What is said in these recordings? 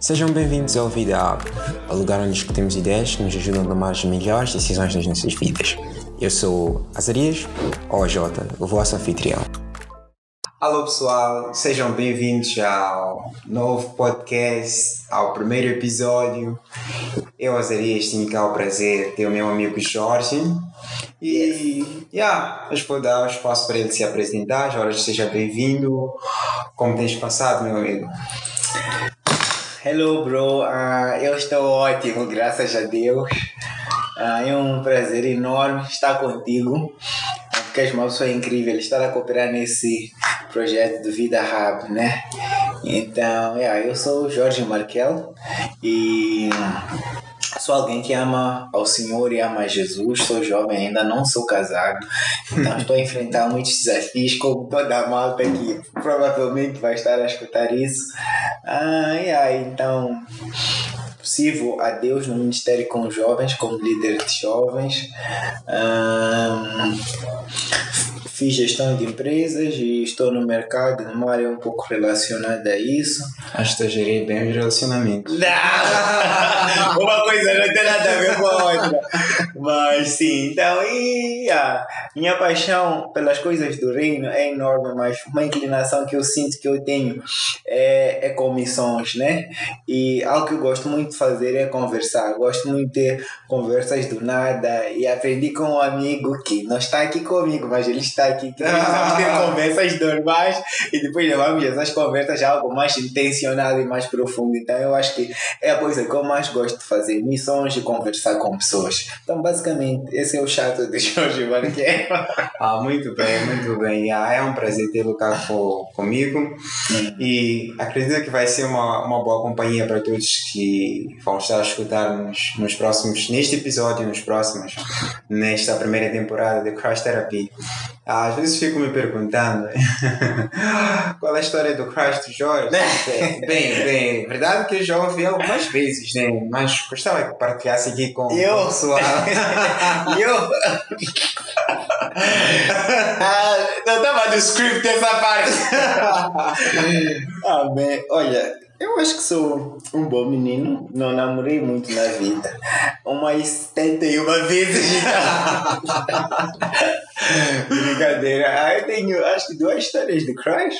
Sejam bem-vindos ao Vida Hub, o lugar onde discutimos ideias que nos ajudam a tomar as melhores decisões nas nossas vidas. Eu sou Azarias, ou Jota, o vosso anfitrião. Alô pessoal, sejam bem-vindos ao novo podcast, ao primeiro episódio. Eu, Azarias, tenho cá o prazer de ter o meu amigo Jorge. E, yeah, hoje vou dar o espaço para ele se apresentar. Jorge, seja bem-vindo. Como tens passado, meu amigo? Hello, bro. Uh, eu estou ótimo, graças a Deus. Uh, é um prazer enorme estar contigo, porque és uma pessoa incrível estar a cooperar nesse projeto do Vida Hub, né? Então, yeah, eu sou o Jorge Markel e sou alguém que ama ao Senhor e ama a Jesus. Sou jovem, ainda não sou casado. Então estou a enfrentar muitos desafios, como toda a malta que provavelmente vai estar a escutar isso. Ah, yeah, então sirvo a Deus no ministério com jovens, como líder de jovens. Um, fiz gestão de empresas e estou no mercado numa área um pouco relacionada a isso. Acho que gerir bem os relacionamentos. Não! Uma coisa não tem nada a ver com a outra. Mas sim, então, e minha paixão pelas coisas do reino é enorme, mas uma inclinação que eu sinto que eu tenho é, é com missões, né? E algo que eu gosto muito de fazer é conversar. Gosto muito de ter conversas do nada e aprendi com um amigo que não está aqui comigo, mas ele está aqui, que precisamos ter conversas normais e depois levamos essas conversas a algo mais intencionado e mais profundo. Então eu acho que é a coisa que eu mais gosto de fazer, missões e conversar com pessoas. Então basicamente esse é o chato de Jorge Marquet. ah, muito bem, muito bem. Ah, é um prazer tê-lo cá comigo e acredito que vai ser uma, uma boa companhia para todos que vão estar a escutar nos, nos próximos, neste episódio, nos próximos, nesta primeira temporada de Crash Therapy. Às vezes fico me perguntando qual é a história do Crash do Jorge. bem, bem, verdade que eu já ouvi algumas vezes, né? Mas gostava que partilhasse aqui com eu? o pessoal. eu? ah, não estava no script essa parte. ah, bem, olha. Eu acho que sou um bom menino, não namorei muito na vida. Umas 71 vezes. Brincadeira. Eu tenho acho que duas histórias de crush.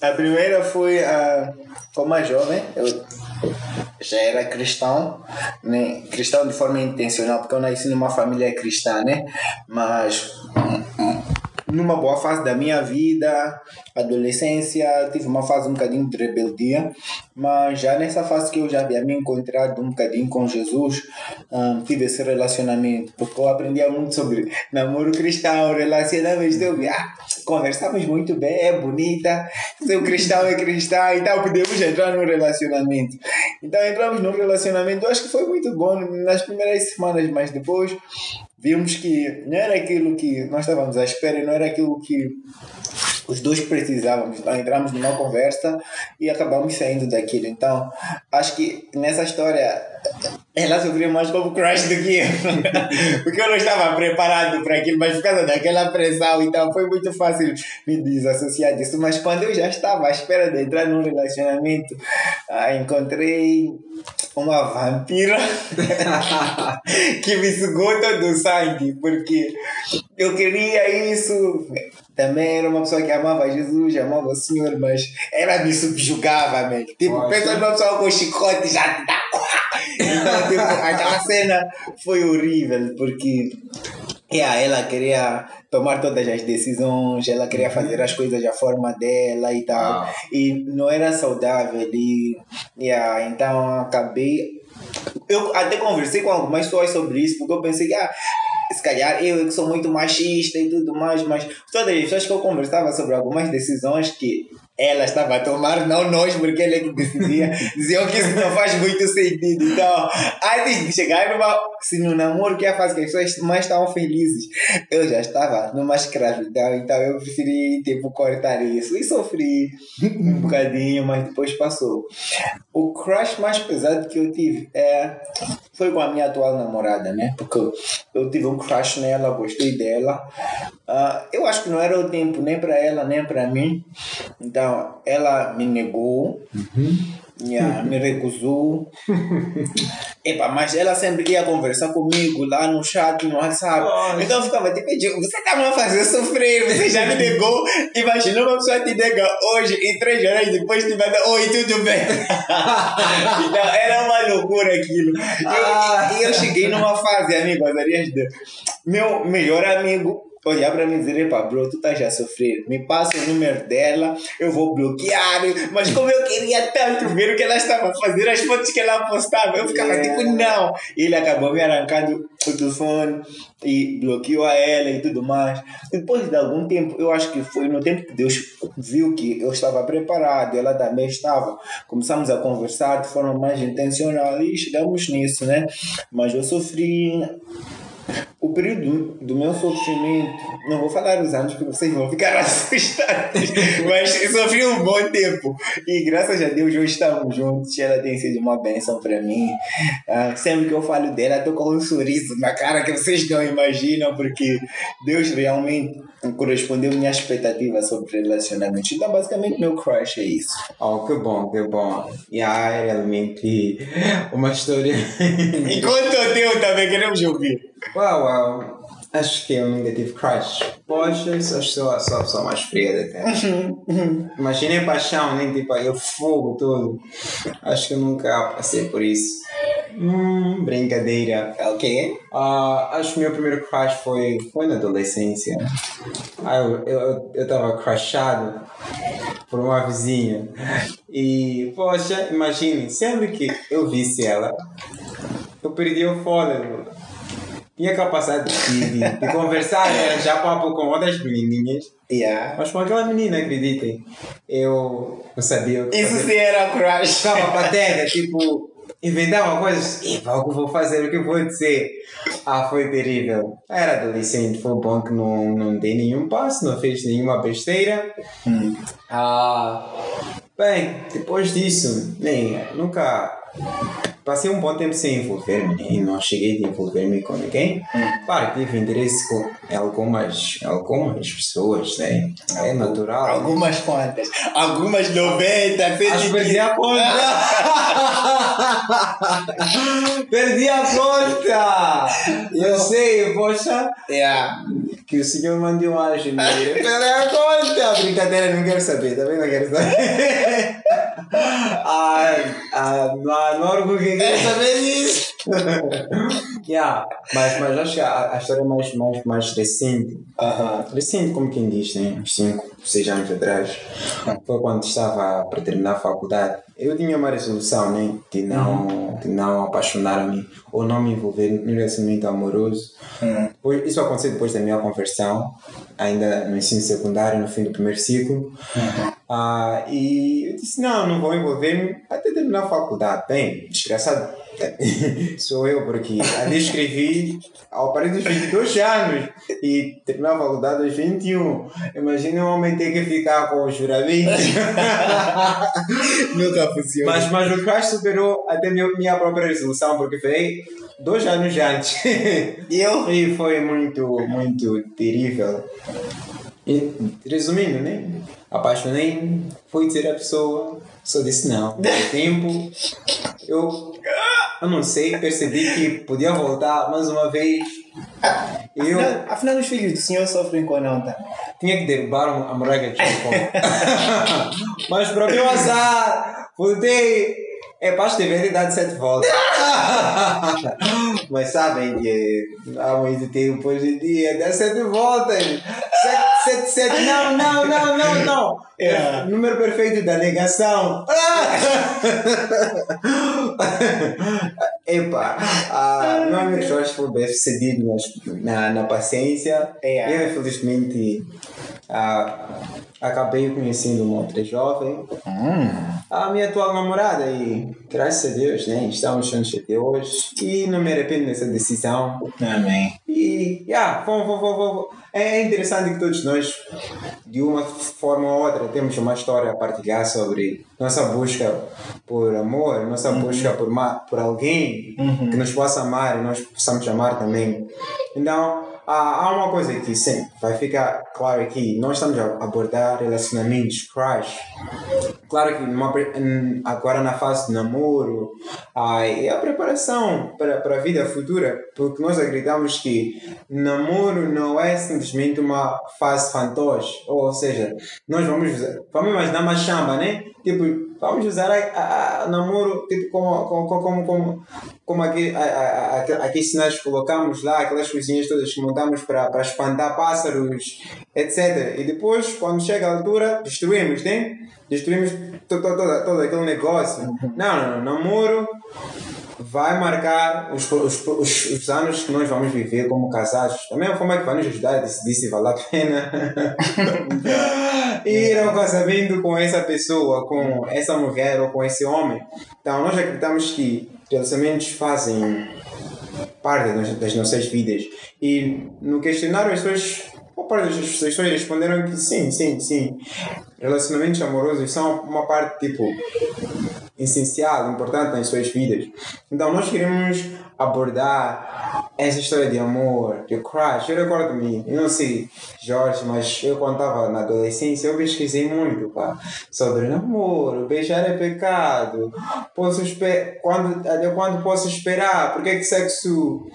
A primeira foi uh, como a jovem, eu já era cristão, né? cristão de forma intencional, porque eu nasci numa família cristã, né? Mas numa boa fase da minha vida, adolescência, tive uma fase um bocadinho de rebeldia, mas já nessa fase que eu já havia me encontrado um bocadinho com Jesus, um, tive esse relacionamento, porque eu aprendia muito sobre namoro cristão, relacionamento, então, ah, conversamos muito bem, é bonita, seu cristão é cristã, então podemos entrar no relacionamento. Então entramos no relacionamento, eu acho que foi muito bom nas primeiras semanas, mas depois vimos que não era aquilo que nós estávamos à espera e não era aquilo que os dois precisávamos. Entramos numa conversa e acabamos saindo daquilo. Então acho que nessa história ela sofreu mais como crush do que eu. Porque eu não estava preparado para aquilo, mas por causa daquela pressão, então foi muito fácil me desassociar disso. Mas quando eu já estava à espera de entrar num relacionamento, ah, encontrei uma vampira que me sugou todo o sangue, porque eu queria isso. Também era uma pessoa que amava Jesus, amava o Senhor, mas ela me subjugava, man. Tipo, pensa numa pessoa com chicote já te dá. Então, tipo, aquela cena foi horrível, porque yeah, ela queria tomar todas as decisões, ela queria uhum. fazer as coisas da forma dela e tal. Ah. E não era saudável. E, yeah, então acabei. Eu até conversei com algumas pessoas sobre isso, porque eu pensei que ah, se calhar eu que sou muito machista e tudo mais, mas todas as pessoas que eu conversava sobre algumas decisões que ela estava a tomar, não nós, porque ela é que decidia. Diziam que isso não faz muito sentido. Então, antes de chegar numa. Se no namoro, que é a fase que as pessoas mais estavam felizes, eu já estava numa escravidão, então eu preferi, tipo, cortar isso. E sofri um bocadinho, mas depois passou. O crush mais pesado que eu tive é, foi com a minha atual namorada, né? Porque eu tive um crush nela, gostei dela. Uh, eu acho que não era o tempo nem para ela, nem para mim. Então, ela me negou. Uhum. Yeah, me recusou. Epa, mas ela sempre ia conversar comigo lá no chat, no WhatsApp. Nossa. Então eu ficava tipo, você tá me fazendo sofrer, você já me negou. Imagina uma pessoa te nega hoje e três horas depois te manda, oi, tudo bem? então era uma loucura aquilo. E eu, ah. eu, cheguei numa fase, amigo, meu melhor amigo olhar para mim e dizer, pá, bro, tu estás a sofrer, me passa o número dela, eu vou bloquear, mas como eu queria tanto ver o que ela estava a fazer, as fotos que ela postava, eu ficava yeah. tipo, não. E ele acabou me arrancando o telefone e bloqueou a ela e tudo mais. Depois de algum tempo, eu acho que foi no tempo que Deus viu que eu estava preparado, ela também estava, começamos a conversar de forma mais intencional e chegamos nisso, né? Mas eu sofri o período do, meu sofrimento, não vou falar os anos porque vocês vão ficar assustados, mas sofri um bom tempo. E graças a Deus hoje estamos juntos. Ela tem sido uma bênção para mim. Ah, sempre que eu falo dela, estou com um sorriso na cara que vocês não imaginam, porque Deus realmente correspondeu minha expectativa sobre relacionamentos. Então, basicamente, meu crush é isso. Oh, que bom, que bom. E yeah, realmente uma história. Enquanto o teu também queremos ouvir. Uau, Acho que eu nunca tive crush. Poxa, acho que sou, sou a pessoa mais fria da terra. Imaginei paixão, nem tipo aí, fogo todo. Acho que eu nunca passei por isso. Hum, brincadeira. Ok. Uh, acho que o meu primeiro crush foi, foi na adolescência. Ah, eu, eu, eu tava crushado por uma vizinha. E, poxa, imagine, sempre que eu visse ela, eu perdi o fôlego tinha capacidade de, de, de conversar, né? já papo com outras menininhas. Yeah. Mas com aquela menina, acreditem, eu não sabia o que Isso sim era crush. Ficava pateta, tipo, inventava coisas. E o que vou fazer, o que vou dizer? Ah, foi terrível. Era adolescente, foi bom que não, não dei nenhum passo, não fez nenhuma besteira. Hum. Ah, bem, depois disso, nem, nunca Passei um bom tempo sem envolver-me e não cheguei a envolver-me com ninguém. Claro, tive interesse com algumas, algumas pessoas, né? É natural. Algumas quantas? Algumas 90, Acho perdi a conta! perdi a conta! Eu sei, poxa. Yeah. Que o senhor mande um anjo Perdi a conta! Brincadeira, não quero saber, também não quero saber. ah, ah, não, não orgulho que quer saber disso. yeah, mas, mas acho que a, a história mais, mais, mais recente, uh -huh. recente como quem diz, né? uns 5, 6 anos atrás, foi quando estava para terminar a faculdade. Eu tinha uma resolução né? de, não, uhum. de não apaixonar-me ou não me envolver num relacionamento amoroso. Uhum. Isso aconteceu depois da minha conversão, ainda no ensino secundário, no fim do primeiro ciclo. Uhum. Ah, e eu disse: não, não vou envolver-me até terminar a faculdade. Bem, desgraçado sou eu, porque ali escrevi ao parir dos 22 anos e terminar a faculdade aos 21. Imagina um homem ter que ficar com os juramentos. Nunca funciona. Mas, mas o crash superou até minha, minha própria resolução, porque foi dois anos antes. E eu? E foi muito, muito terrível. E, resumindo, né? Apaixonei-me, fui dizer a pessoa, só disse não. tempo, eu eu não sei, percebi que podia voltar mais uma vez. Eu, afinal, afinal, os filhos do senhor sofrem com a nota. Tinha que derrubar a muralha de Mas para o meu azar, voltei. É para ter verdade sete voltas. Mas sabem que há muito tempo hoje em dia dá sete voltas. Sete, sete, sete. Não, não, não, não, não. É. Número perfeito da negação. Epa, ah, meu amigo Jorge foi bem sucedido na, na paciência. É. Eu, infelizmente, ah, acabei conhecendo uma outra jovem, Hum. a minha atual namorada, e graças a Deus, né, estamos juntos até hoje e não me arrependo dessa decisão. Amém. E, yeah, vamos, vamos, vamos, é interessante que todos nós, de uma forma ou outra, temos uma história a partilhar sobre nossa busca por amor, nossa busca por, por alguém que nos possa amar e nós possamos amar também. Então, há, uma coisa que sempre vai ficar claro aqui: nós estamos a abordar relacionamentos crush. Claro que numa, agora na fase de namoro é a preparação para, para a vida futura, porque nós acreditamos que namoro não é simplesmente uma fase fantoche, ou seja, nós vamos vamos imaginar uma chamba, né? Tipo, vamos usar a, a, a namoro tipo, como, como, como, como, como aqui, a, a, a, aqueles sinais que colocamos lá, aquelas coisinhas todas que montamos para, espantar pássaros, etc. E depois, quando chega a altura, destruímos, né? Destruímos todo, todo, todo, todo aquele negócio. Não, não, não. Namoro vai marcar os, os, os, os anos que nós vamos viver como casados. Da mesma forma que vai nos ajudar a decidir se vale a pena ir ao casamento com essa pessoa, com essa mulher ou com esse homem. Então, nós acreditamos que relacionamentos fazem parte das, das nossas vidas. E no questionário, as pessoas, uma parte das pessoas responderam que sim, sim, sim. Relacionamentos amorosos são uma parte, tipo, essencial, importante nas suas vidas. Então, nós queremos abordar essa história de amor, de crush. Eu recordo-me, eu não sei, Jorge, mas eu quando estava na adolescência, eu pesquisei muito pá, sobre namoro, beijar é pecado, posso esper quando, até quando posso esperar, por que que sexo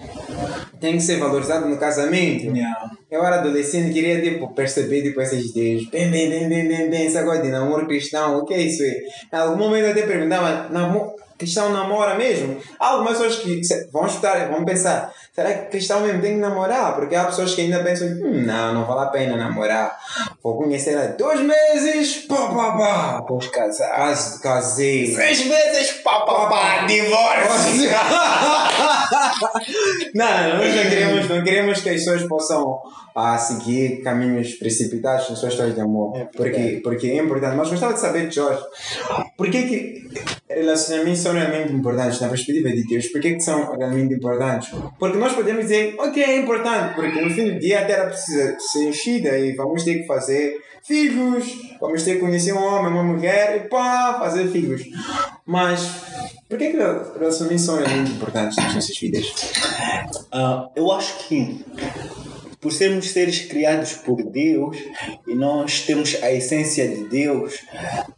tem que ser valorizado no casamento? Yeah. Eu era adolescente e queria tipo, perceber tipo, essas ideias. Bem, bem, bem, bem, bem, bem, essa coisa de namoro cristão, o que é isso aí? Em algum momento até perguntava, namoro, cristão namora mesmo? Há algumas pessoas que vão escutar, vão pensar, será que cristão mesmo tem que namorar? Porque há pessoas que ainda pensam, hum, não, não vale a pena namorar. Vou conhecer ela dois meses, pá, pá, pá. Vamos casar. Cas- Casei. Seis vezes, pá, pá, pá, divórcio. não, nós não queremos, não queremos que as pessoas possam ah, seguir caminhos precipitados nas suas histórias de amor. É porque, porque é importante. Mas gostava de saber, Jorge, por que, que relacionamentos são realmente importantes na perspectiva de Deus? Por que, que são realmente importantes? Porque nós podemos dizer, ok, é importante, porque no fim do dia a terra precisa ser enchida e vamos ter que fazer filhos, vamos ter que conhecer um homem, uma mulher e pá, fazer filhos. Mas por que, que relacionamentos são realmente importantes nas nossas vidas? Ah, eu acho que por sermos seres criados por Deus e nós temos a essência de Deus,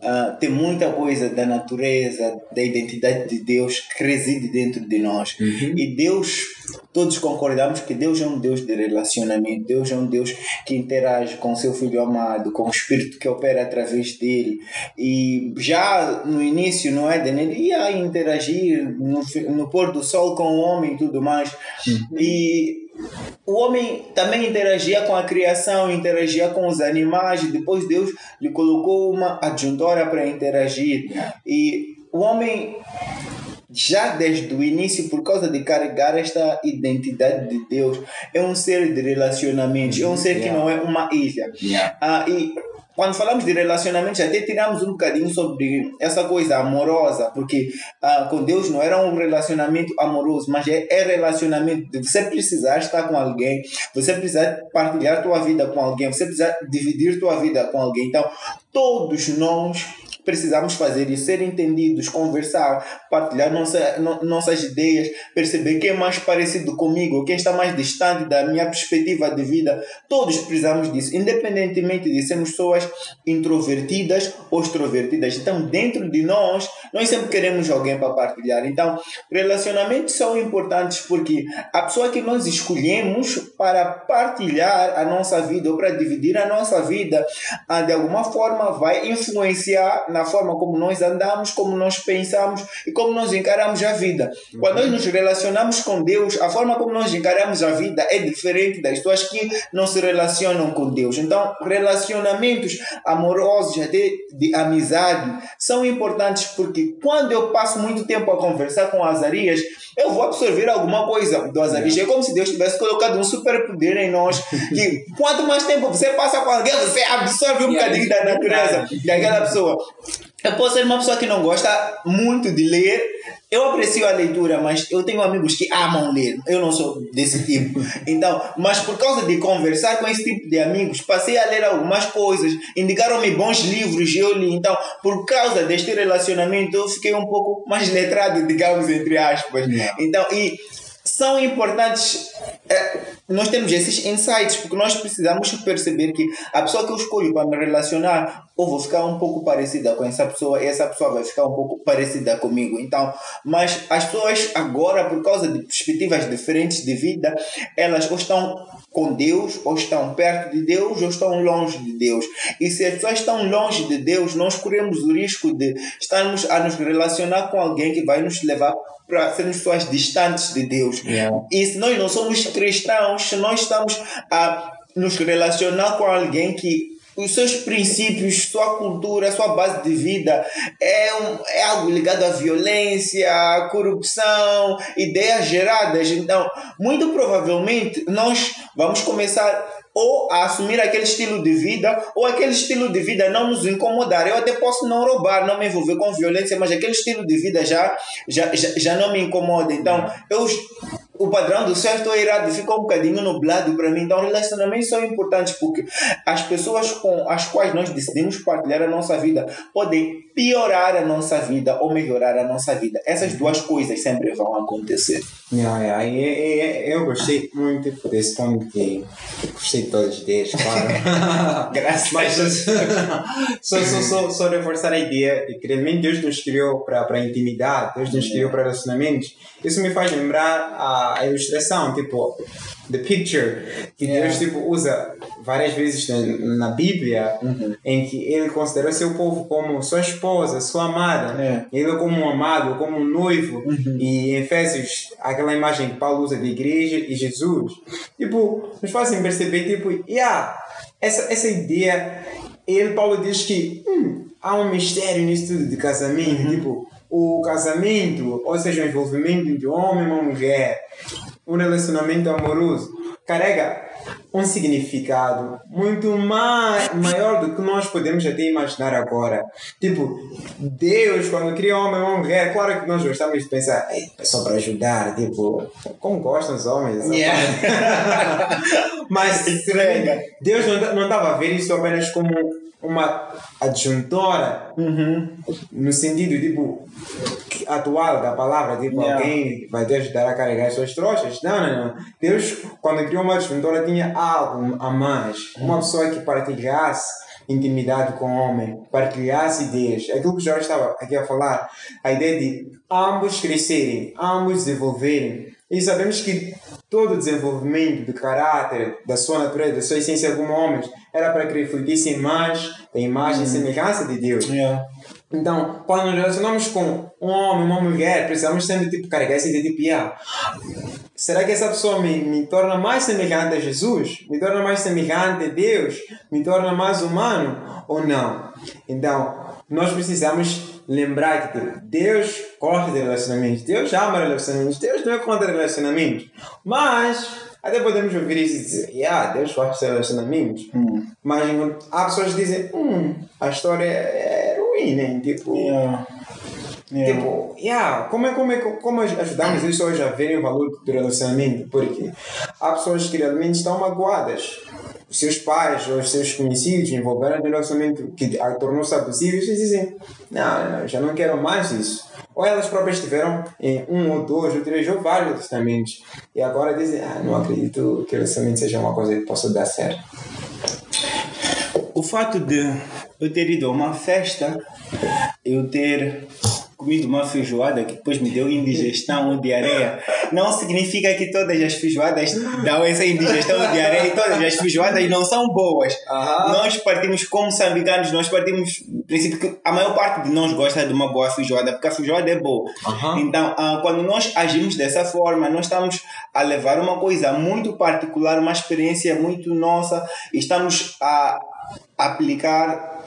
ah, tem muita coisa da natureza, da identidade de Deus que reside dentro de nós. E Deus, todos concordamos que Deus é um Deus de relacionamento, Deus é um Deus que interage com seu Filho amado, com o Espírito que opera através dele. E já no início, no Éden, ele ia interagir no, no pôr do sol com o homem e tudo mais. E o homem também interagia com a criação, interagia com os animais, e depois Deus lhe colocou uma adjuntora para interagir. E o homem, já desde o início, por causa de carregar esta identidade de Deus, é um ser de relacionamentos, é um ser que não é uma ilha. Ah, e quando falamos de relacionamentos, até tiramos um bocadinho sobre essa coisa amorosa, porque ah, com Deus não era um relacionamento amoroso, mas é, é relacionamento de você precisar estar com alguém, você precisar partilhar tua vida com alguém, você precisar dividir tua vida com alguém. Então, todos nós precisamos fazer isso, ser entendidos, conversar, partilhar nossa, no- nossas ideias, perceber quem é mais parecido comigo, quem está mais distante da minha perspectiva de vida. Todos precisamos disso, independentemente de sermos pessoas introvertidas ou extrovertidas. Então, dentro de nós, nós sempre queremos alguém para partilhar. Então, relacionamentos são importantes porque a pessoa que nós escolhemos para partilhar a nossa vida ou para dividir a nossa vida, ah, de alguma forma vai influenciar na na forma como nós andamos, como nós pensamos e como nós encaramos a vida. Quando nós nos relacionamos com Deus, a forma como nós encaramos a vida é diferente das pessoas que não se relacionam com Deus. Então, relacionamentos amorosos, até de amizade, são importantes porque quando eu passo muito tempo a conversar com Azarias, eu vou absorver alguma coisa do Azarias. É como se Deus tivesse colocado um superpoder em nós, que quanto mais tempo você passa com alguém, você absorve um bocadinho da natureza daquela pessoa. Eu posso ser uma pessoa que não gosta muito de ler. Eu aprecio a leitura, mas eu tenho amigos que amam ler. Eu não sou desse tipo. Então, mas por causa de conversar com esse tipo de amigos, passei a ler algumas coisas, indicaram-me bons livros, eu li. Então, por causa deste relacionamento, eu fiquei um pouco mais letrado, digamos, entre aspas. Então, e são importantes. É, nós temos esses insights, porque nós precisamos perceber que a pessoa que eu escolho para me relacionar, ou vou ficar um pouco parecida com essa pessoa, e essa pessoa vai ficar um pouco parecida comigo. Então, mas as pessoas agora, por causa de perspectivas diferentes de vida, elas ou estão com Deus, ou estão perto de Deus, ou estão longe de Deus. E se as pessoas estão longe de Deus, nós corremos o risco de estarmos a nos relacionar com alguém que vai nos levar para sermos pessoas distantes de Deus. Yeah. E se nós não somos cristãos, se nós estamos a nos relacionar com alguém que os seus princípios, sua cultura, sua base de vida é, um, é algo ligado à violência, à corrupção, ideias geradas. Então, muito provavelmente, nós vamos começar ou a assumir aquele estilo de vida, ou aquele estilo de vida não nos incomodar. Eu até posso não roubar, não me envolver com violência, mas aquele estilo de vida já, já, já, já não me incomoda. Então, eu o padrão do certo ou errado ficou um bocadinho nublado para mim. Então, relacionamentos são importantes porque as pessoas com as quais nós decidimos partilhar a nossa vida podem piorar a nossa vida ou melhorar a nossa vida. Essas duas coisas sempre vão acontecer. Yeah, yeah. E, e, eu gostei muito desse ponto que gostei de todas as ideias, claro. Graças Mas só, só, só, só, reforçar a ideia de que Deus nos criou para a intimidade, Deus nos criou para relacionamentos. Isso me faz lembrar a a, ilustração, tipo, the picture, que yeah. Deus tipo, usa várias vezes na, na Bíblia, uhum. em que ele considera seu povo como sua esposa, sua amada, yeah. ele como um amado, como um noivo, uhum. e em Efésios, aquela imagem que Paulo usa de igreja e Jesus, tipo, nos fazem perceber, tipo, yeah, essa, essa ideia, ele, Paulo diz que hum, há um mistério nisso tudo de casamento, uhum. tipo, o casamento, ou seja, o envolvimento de um homem e uma mulher, um relacionamento amoroso, carrega um significado muito mais, maior do que nós podemos até imaginar agora. Tipo, Deus, quando cria um homem e uma mulher, claro que nós gostamos de pensar, é só para ajudar, tipo, como gostam os homens. Yeah. Mas Deus não estava a ver isso apenas como uma adjuntora uhum. no sentido tipo atual da palavra tipo yeah. alguém vai te ajudar a carregar as suas trouxas não, não, não Deus quando criou uma adjuntora tinha algo a mais uma pessoa que partilhasse intimidade com o homem, partilhasse ideias. Aquilo que o Jorge estava aqui a falar, a ideia de ambos crescerem, ambos desenvolverem. E sabemos que todo o desenvolvimento do caráter, da sua natureza, da sua essência como homens, era para que refletissem mais a imagem e uhum. semelhança de Deus. Yeah. Então, quando nos relacionamos com um homem, uma mulher, precisamos sempre tipo, carregar esse ideia de tipo, será que essa pessoa me, me torna mais semelhante a Jesus? Me torna mais semelhante a Deus? Me torna mais humano ou não? Então, nós precisamos lembrar que Deus gosta de relacionamentos, Deus ama relacionamentos, Deus não é contra relacionamentos. Mas até podemos ouvir isso e dizer, yeah, Deus de relacionamentos. Hum. Mas há pessoas que dizem, hum, a história é ruim, né? Tipo. Yeah. Yeah. Tipo, yeah, como, é, como, é, como ajudamos isso hoje a verem o valor do relacionamento? Porque há pessoas que realmente estão magoadas os seus pais ou os seus conhecidos envolveram no relacionamento que tornou-se abusivo e dizem: não, não, já não quero mais isso. Ou elas próprias tiveram em um ou dois ou três ou vários relacionamentos e agora dizem: ah, não acredito que o relacionamento seja uma coisa que possa dar certo. O fato de eu ter ido a uma festa, eu ter comido uma feijoada que depois me deu indigestão ou diarreia, não significa que todas as feijoadas dão essa indigestão ou diarreia e todas as feijoadas não são boas. Aham. Nós partimos como moçambicanos, nós partimos princípio que a maior parte de nós gosta de uma boa feijoada, porque a feijoada é boa. Aham. Então, ah, quando nós agimos dessa forma, nós estamos a levar uma coisa muito particular, uma experiência muito nossa, e estamos a aplicar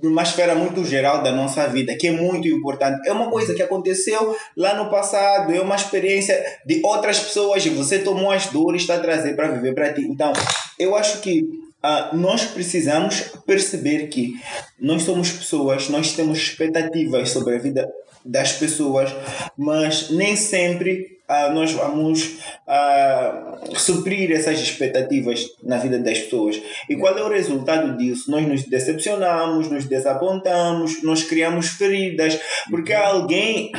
numa esfera muito geral da nossa vida, que é muito importante. É uma coisa que aconteceu lá no passado, é uma experiência de outras pessoas e você tomou as dores está a trazer para viver para ti. Então, eu acho que ah, nós precisamos perceber que nós somos pessoas, nós temos expectativas sobre a vida das pessoas, mas nem sempre ah, nós vamos ah, suprir essas expectativas na vida das pessoas. E qual é o resultado disso? Nós nos decepcionamos, nos desapontamos, nós criamos feridas, porque alguém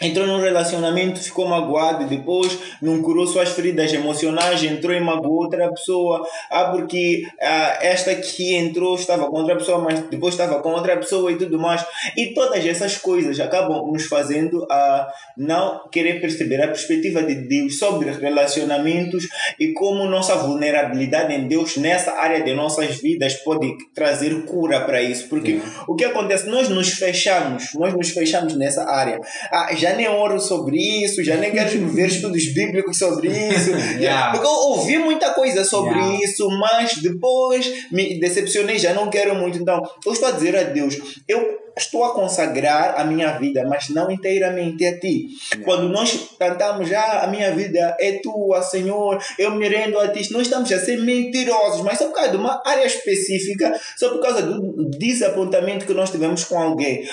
entrou num relacionamento, ficou magoado depois não curou suas feridas emocionais, entrou e magoou outra pessoa. Ah, porque ah, esta que entrou estava com outra pessoa, mas depois estava com outra pessoa e tudo mais. E todas essas coisas acabam nos fazendo a não querer perceber a perspectiva de Deus sobre relacionamentos e como nossa vulnerabilidade em Deus nessa área de nossas vidas pode trazer cura para isso. Porque o que acontece? Nós nos fechamos, nós nos fechamos nessa área. Ah, já nem oro sobre isso, já nem quero ver estudos bíblicos sobre isso. Yeah. Porque eu ouvi muita coisa sobre Yeah. isso, mas depois me decepcionei, já não quero muito. Então, eu estou a dizer a Deus, eu estou a consagrar a minha vida, mas não inteiramente a ti. Quando nós cantamos, ah, a minha vida é tua, Senhor, eu me rendo a ti, nós estamos a ser mentirosos, mas só por causa de uma área específica, só por causa do desapontamento que nós tivemos com alguém.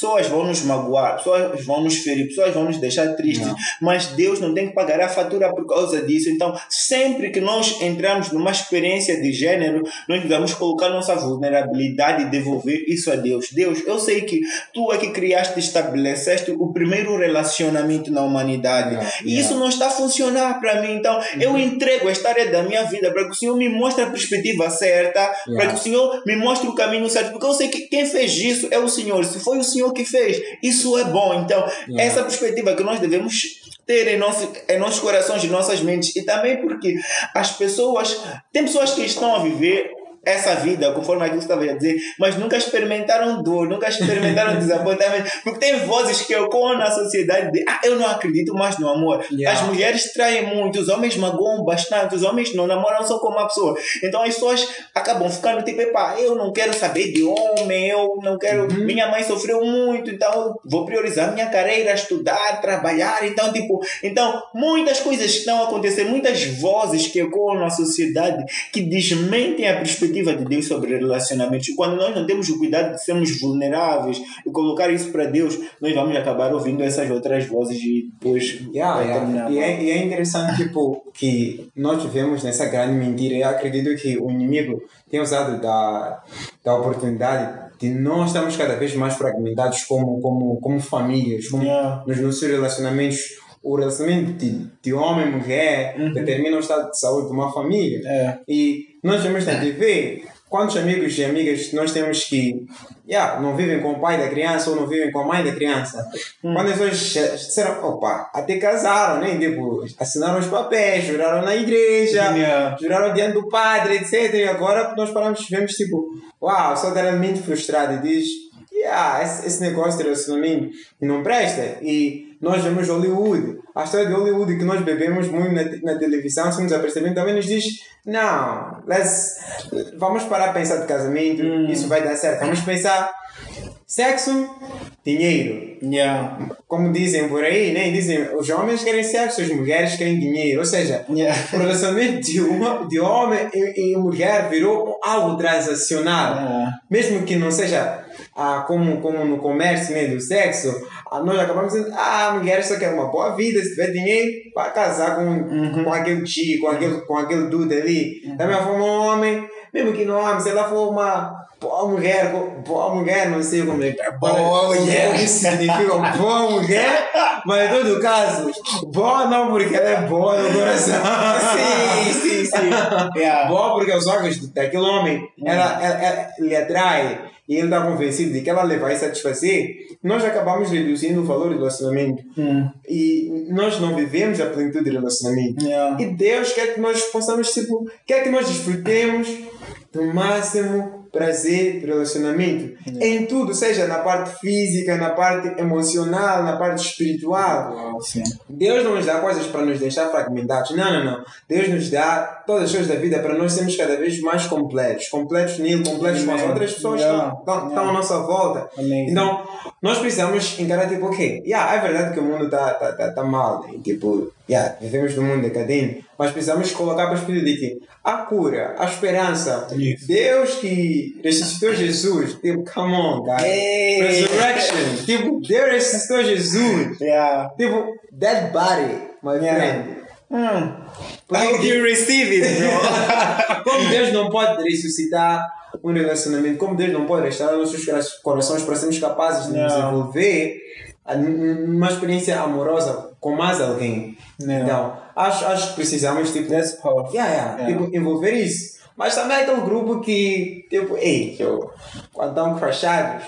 Pessoas vão nos magoar, pessoas vão nos ferir, pessoas vão nos deixar tristes, Não. mas Deus não tem que pagar a fatura por causa disso. Então, sempre que nós entramos numa experiência de gênero, nós devemos colocar nossa vulnerabilidade e devolver isso a Deus. Deus, eu sei que tu é que criaste e estabeleceste o primeiro relacionamento na humanidade. Yeah, E isso não está a funcionar para mim. Então, eu entrego esta área da minha vida para que o Senhor me mostre a perspectiva certa, para que o Senhor me mostre o caminho certo, porque eu sei que quem fez isso é o Senhor. Se foi o Senhor que fez, isso é bom. Então, Yeah. essa perspectiva que nós devemos ter em, nosso, em nossos corações e nossas mentes. E também porque as pessoas, tem pessoas que estão a viver essa vida, conforme aquilo que estava a dizer, mas nunca experimentaram dor, nunca experimentaram desapontamento, porque tem vozes que ecoam na sociedade de ah, eu não acredito mais no amor. Yeah. As mulheres traem muito, os homens magoam bastante, os homens não namoram só com uma pessoa. Então as pessoas acabam ficando tipo, epá, eu não quero saber de homem, eu não quero. Minha mãe sofreu muito, então vou priorizar minha carreira, estudar, trabalhar. Então, tipo, então muitas coisas estão a acontecer, muitas vozes que ecoam na sociedade que desmentem a perspectiva de Deus sobre relacionamentos. E quando nós não temos o cuidado de sermos vulneráveis e colocar isso para Deus, nós vamos acabar ouvindo essas outras vozes e depois Yeah, yeah. E, é, e é interessante tipo, que nós vivemos nessa grande mentira. Eu acredito que o inimigo tem usado da, da oportunidade de nós estamos cada vez mais fragmentados como, como, como famílias, como Yeah. nos nossos relacionamentos. O relacionamento de, de homem e mulher determina o estado de saúde de uma família. É. E nós vemos na TV quantos amigos e amigas nós temos que yeah, não vivem com o pai da criança ou não vivem com a mãe da criança. Quando as pessoas disseram, opa, até casaram, né? Tipo, assinaram os papéis, juraram na igreja, Yeah. juraram diante do padre, etc. E agora nós paramos vemos tipo, uau, só era muito frustrado e diz, yeah, esse, esse negócio de relacionamento não presta. E nós vemos Hollywood, a história de Hollywood que nós bebemos muito na, na televisão, se nos apercebemos, também nos diz, não, let's, vamos parar de pensar de casamento, isso vai dar certo. Vamos pensar sexo, dinheiro. Yeah. Como dizem por aí, né? Dizem, os homens querem sexo, as mulheres querem dinheiro. Ou seja, Yeah. o relacionamento de, uma, de homem e, e mulher virou algo transacional. Yeah. Mesmo que não seja ah, como, como no comércio né, do sexo, ah, nós acabamos dizendo, ah, a mulher só quer uma boa vida, se tiver dinheiro, para casar com, com aquele tio, com aquele, com aquele dude ali. Da mesma forma, o homem mesmo que não ame, se ela for uma boa mulher, boa mulher, não sei como é. Boa mulher. Significa boa mulher, mas em todo caso, boa não porque ela é boa no coração. Sim, sim, sim. Yeah. Boa porque os olhos daquele homem, ela, ela, ela lhe atrai e ele está convencido de que ela lhe vai satisfazer, nós acabamos reduzindo o valor do relacionamento. E nós não vivemos a plenitude do relacionamento. Yeah. E Deus quer que nós possamos, tipo, quer que nós desfrutemos do máximo prazer relacionamento. Em tudo, seja na parte física, na parte emocional, na parte espiritual. Sim. Deus não nos dá coisas para nos deixar fragmentados. Não, não, não. Deus nos dá todas as coisas da vida para nós sermos cada vez mais completos. Completos nele, completos com as outras pessoas Yeah. que estão, estão à nossa volta. Amazing. Então, nós precisamos encarar tipo, ok, yeah, é verdade que o mundo está tá, tá, tá mal. E, tipo, yeah, vivemos num mundo decadente. Mas precisamos colocar a perspectiva de que a cura, a esperança, Isso. Deus que ressuscitou Jesus, tipo, come on, guys. Hey. Resurrection. Tipo, Deus ressuscitou Jesus. Yeah. Tipo, dead body, my Yeah. friend. Hmm. How do you receive it, bro? como Deus não pode ressuscitar um relacionamento, como Deus não pode restaurar nossos cora- corações para sermos capazes de nos envolver numa experiência amorosa com mais alguém. Não. Então, acho, acho que precisamos, tipo, That's powerful. yeah, yeah, Yeah. tipo, envolver isso. Mas também é aquele grupo que, tipo, ei, eu, quando estão crushados,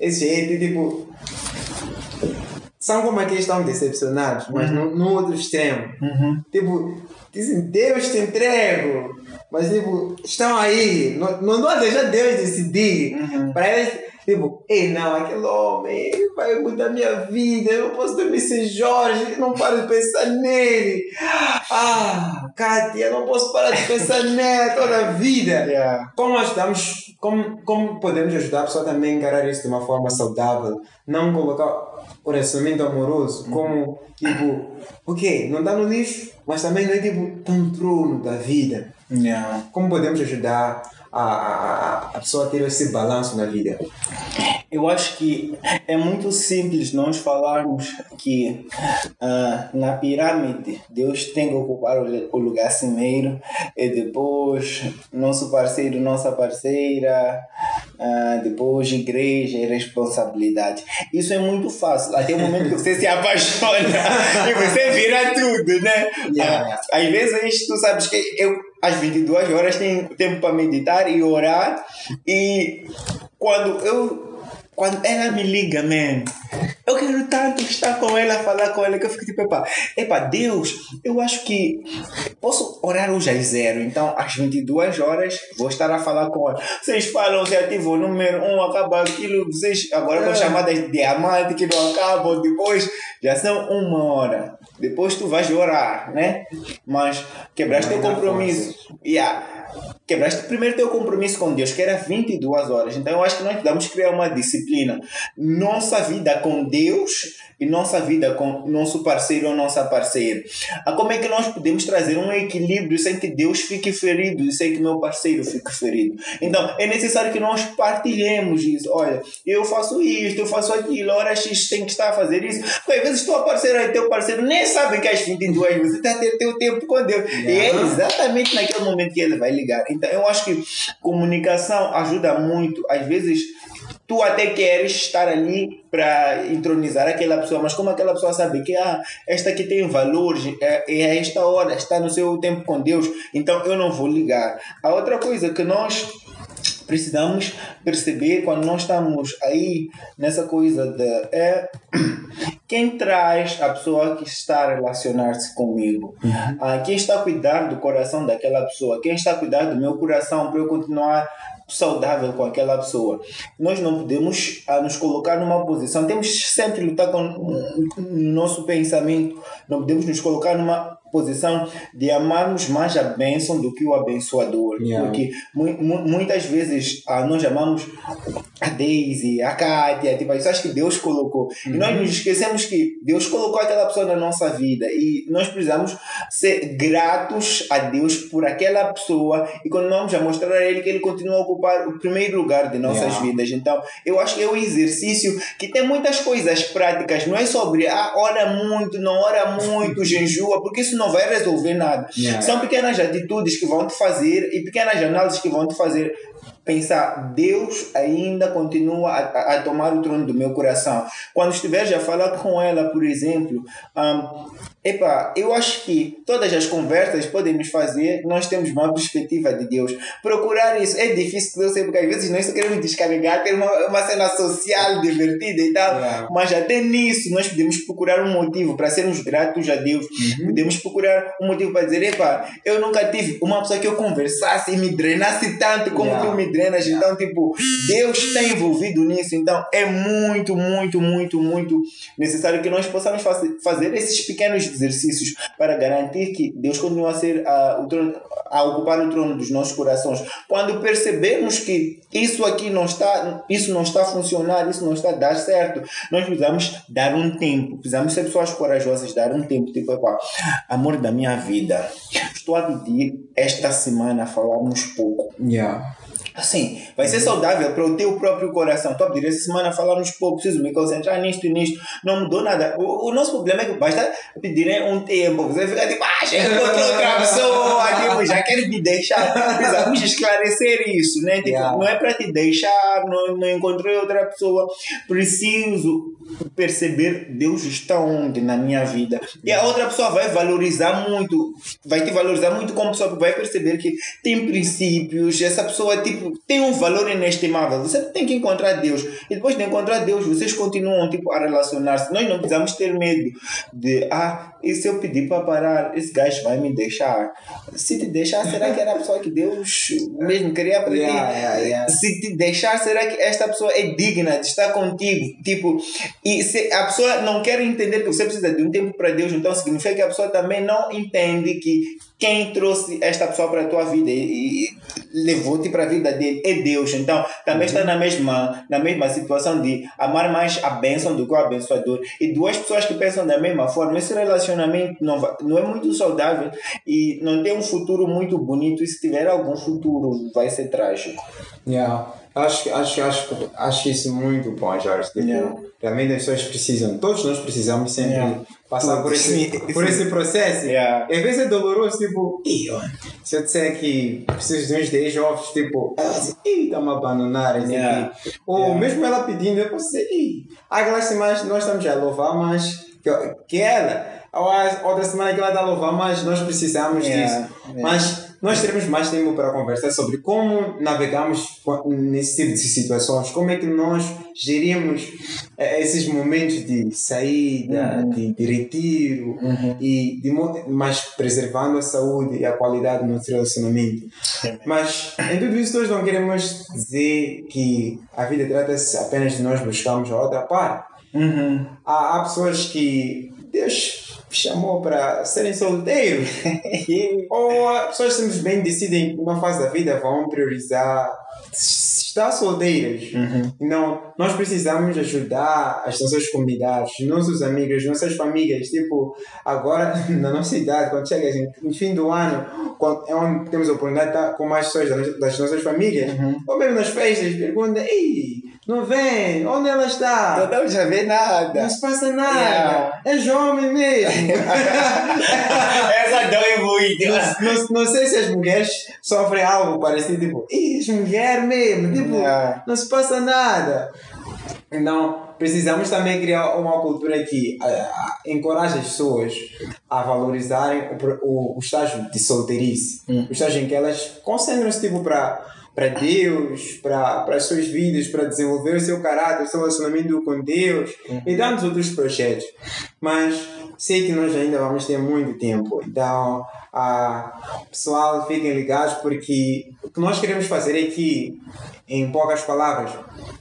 esse jeito, tipo, são como aqueles que estão decepcionados, mas no, no outro extremo. Tipo, dizem, Deus te entrego. Mas, tipo, estão aí. Não, não dá deixar Deus decidir. Para eles, tipo, ei, não, aquele homem vai mudar minha vida. Eu não posso dormir sem Jorge. Eu não paro de pensar nele. Ah, Kátia, eu não posso parar de pensar nela toda a vida. Yeah. Como ajudamos, como, como podemos ajudar a pessoa também a encarar isso de uma forma saudável? Não colocar o relacionamento amoroso como, tipo, ok, não está no lixo, mas também não é tipo, no trono da vida. Yeah. Como podemos ajudar a, a, pessoa ter esse balanço na vida? Eu acho que é muito simples nós falarmos que ah, na pirâmide Deus tem que ocupar o, lugar cimeiro e depois nosso parceiro, nossa parceira, ah, depois igreja e responsabilidade. Isso é muito fácil. Até o momento que você se apaixona e você vira tudo, né? Yeah. Ah, às vezes tu sabes que eu às 22 horas tenho tempo para meditar e orar. E quando eu quando ela me liga, man, eu quero tanto estar com ela, falar com ela, que eu fico tipo, epa, epa, Deus, eu acho que posso orar hoje às zero, então às 22 horas vou estar a falar com ela. Vocês falam, você ativa o número 1, um, acaba aquilo, vocês agora com É. chamadas de diamante que não acabam, depois já são uma hora, depois tu vais orar, né? Mas quebraste teu dar compromisso. Yeah. Quebraste primeiro teu compromisso com Deus, que era 22 horas. Então eu acho que nós precisamos criar uma disciplina. Nossa vida com Deus e nossa vida com nosso parceiro ou nossa parceira. Ah, Como é que nós podemos trazer um equilíbrio sem que Deus fique ferido e sem que meu parceiro fique ferido? Então é necessário que nós partilhemos isso. Olha, eu faço isto, eu faço aquilo, a hora X tem que estar a fazer isso. Porque às vezes tua parceira e teu parceiro nem sabem que às 22 você está a ter teu tempo com Deus. E é exatamente naquele momento que ele vai ligar. Então eu acho que comunicação ajuda muito. Às vezes tu até queres estar ali para entronizar aquela pessoa, mas como aquela pessoa sabe que ah, esta aqui tem valores, é, é a esta hora, está no seu tempo com Deus, então eu não vou ligar. A outra coisa que nós precisamos perceber quando nós estamos aí nessa coisa de é quem traz a pessoa que está a relacionar-se comigo, ah, quem está a cuidar do coração daquela pessoa, quem está a cuidar do meu coração para eu continuar saudável com aquela pessoa. Nós não podemos ah, nos colocar numa posição, temos sempre lutar com o nosso pensamento, não podemos nos colocar numa posição de amarmos mais a bênção do que o abençoador. Yeah. Porque mu- mu- muitas vezes ah, nós amamos a Daisy, a Kátia, tipo, isso acho que Deus colocou. E nós nos esquecemos que Deus colocou aquela pessoa na nossa vida e nós precisamos ser gratos a Deus por aquela pessoa e continuamos a mostrar a Ele que Ele continua a ocupar o primeiro lugar de nossas Yeah. vidas. Então, eu acho que é um exercício que tem muitas coisas práticas, não é sobre ah, ora muito, não ora muito, jejua, porque isso não vai resolver nada. Yeah. São pequenas atitudes que vão te fazer e pequenas análises que vão te fazer pensar, Deus ainda continua a, a- tomar o trono do meu coração. Quando estiveres a falar com ela, por exemplo, um, epa, eu acho que todas as conversas podem nos fazer, nós temos uma perspectiva de Deus. Procurar isso é difícil, eu sei, porque às vezes nós só queremos descarregar, ter uma, uma cena social divertida e tal, Yeah. mas até nisso nós podemos procurar um motivo para sermos gratos a Deus. Podemos procurar um motivo para dizer, epa, eu nunca tive uma pessoa que eu conversasse e me drenasse tanto como tu me drenas. Então, tipo, Deus está envolvido nisso. Então, é muito, muito, muito, muito necessário que nós possamos fazer, esses pequenos exercícios para garantir que Deus continua a ser ah, o trono, a ocupar o trono dos nossos corações. Quando percebermos que isso aqui não está, isso não está a funcionar, isso não está a dar certo, nós precisamos dar um tempo. Precisamos ser pessoas corajosas, dar um tempo. Tipo, amor da minha vida, estou a pedir esta semana falarmos pouco. Yeah. Assim, vai ser saudável para o teu próprio coração. Estou a pedir essa semana falarmos pouco, preciso me concentrar nisto e nisto. Não mudou nada. O, o nosso problema é que basta pedirem um tempo. Você fica tipo, ah, já encontrei outra pessoa, tipo, já quer me deixar. Precisamos esclarecer isso, né? Tipo, Yeah. não é para te deixar, não, não encontrei outra pessoa. Preciso perceber Deus está onde na minha vida. E a outra pessoa vai valorizar muito, vai te valorizar muito como pessoa, vai perceber que tem princípios, essa pessoa tipo, tem um valor inestimável. Você tem que encontrar Deus. E depois de encontrar Deus, vocês continuam tipo, a relacionar-se. Nós não precisamos ter medo de, ah, e se eu pedir para parar, esse gajo vai me deixar. Se te deixar, será que era a pessoa que Deus mesmo queria para ti? Yeah, yeah, yeah. se te deixar, será que esta pessoa é digna de estar contigo? Tipo, e se a pessoa não quer entender que você precisa de um tempo para Deus, então significa que a pessoa também não entende que quem trouxe esta pessoa para a tua vida e, e levou-te para a vida dele é Deus. Então, também está na mesma, na mesma situação de amar mais a bênção do que o abençoador. E duas pessoas que pensam da mesma forma, esse relacionamento não, vai- não é muito saudável e não tem um futuro muito bonito. E se tiver algum futuro, vai ser trágico. Yeah. Acho, acho, acho, acho isso muito bom, Jorge. Tipo, Yeah. Realmente as pessoas precisam, todos nós precisamos sempre Yeah. Passar por esse, Sim, por sim. esse processo. Yeah. Às vezes é doloroso, tipo, "Ih, ó, se eu disser que preciso de uns 10 ovos, tipo, ela diz, ih, está-me a abandonar. isso Yeah. aqui." Ou Yeah. mesmo ela pedindo, eu posso dizer, ih, aquelas semanas nós estamos a louvar, mas que, que ela, ou há outra semana que ela está a louvar, mas nós precisamos disso. Mas nós teremos mais tempo para conversar sobre como navegamos nesse tipo de situações, como é que nós gerimos eh, esses momentos de saída, Uhum. de, de retiro, e de, mas preservando a saúde e a qualidade do nosso relacionamento. Mas em tudo isso nós não queremos dizer que a vida trata-se apenas de nós buscarmos a outra parte. Uhum. Há, há pessoas que Deus chamou para serem solteiros. Ou as pessoas simplesmente decidem, numa fase da vida, vão priorizar estar solteiras. Então, nós precisamos ajudar as nossas comunidades, os nossos amigos, as nossas famílias. Tipo, agora, na nossa idade, quando chega a gente, no fim do ano, quando, é onde temos a oportunidade de estar com mais pessoas das, nossas famílias, ou mesmo nas festas, perguntam, ei, não vem? Onde ela está? Não dá já ver nada. Não se passa nada. Yeah. É jovem mesmo. Essa dói muito. não, não, não sei se as mulheres sofrem algo parecido, tipo, "Ih, és mulher mesmo, tipo, Yeah. não se passa nada. Então, precisamos também criar uma cultura que ah, encoraje as pessoas a valorizarem o, o, o estágio de solteirice. O estágio em que elas concentram-se tipo, para para Deus, para as suas vidas, para desenvolver o seu caráter, o seu relacionamento com Deus e tantos outros projetos. Mas sei que nós ainda vamos ter muito tempo. Então, ah, pessoal, fiquem ligados porque o que nós queremos fazer aqui, em poucas palavras,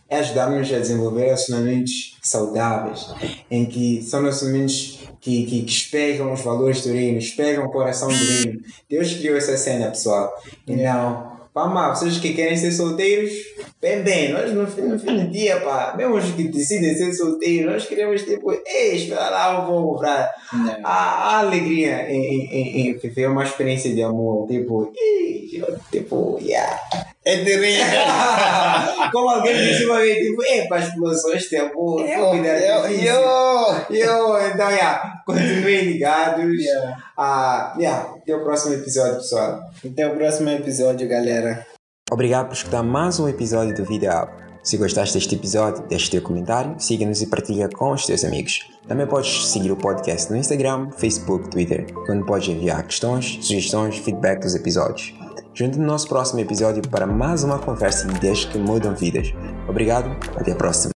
é ajudar-nos a desenvolver relacionamentos saudáveis, em que são relacionamentos que, que, que espelham os valores do reino, espelham o coração do reino. Deus criou essa cena, pessoal. Então, vamos lá, vocês que querem ser solteiros, bem, bem, nós no fim, no fim do dia, pá, mesmo os que decidem ser solteiros, nós queremos, tipo, ei, espera lá um pouco para a, a alegria em, em, em, em viver uma experiência de amor, tipo, ei, Eu, tipo, yeah. É terrível. Como alguém disse uma vez, tipo, é para explosões, tempo, Eu, fogo de eu, artifício. eu. Eu, então, yeah, continuem ligados. Yeah. Ah, yeah, até o próximo episódio, pessoal. Até o próximo episódio, galera. Obrigado por escutar mais um episódio do Vida Up. Se gostaste deste episódio, deixe teu comentário, siga-nos e partilha com os teus amigos. Também podes seguir o podcast no Instagram, Facebook, Twitter, onde podes enviar questões, sugestões, feedback dos episódios. Junte no nosso próximo episódio para mais uma conversa de ideias que mudam vidas. Obrigado, até a próxima.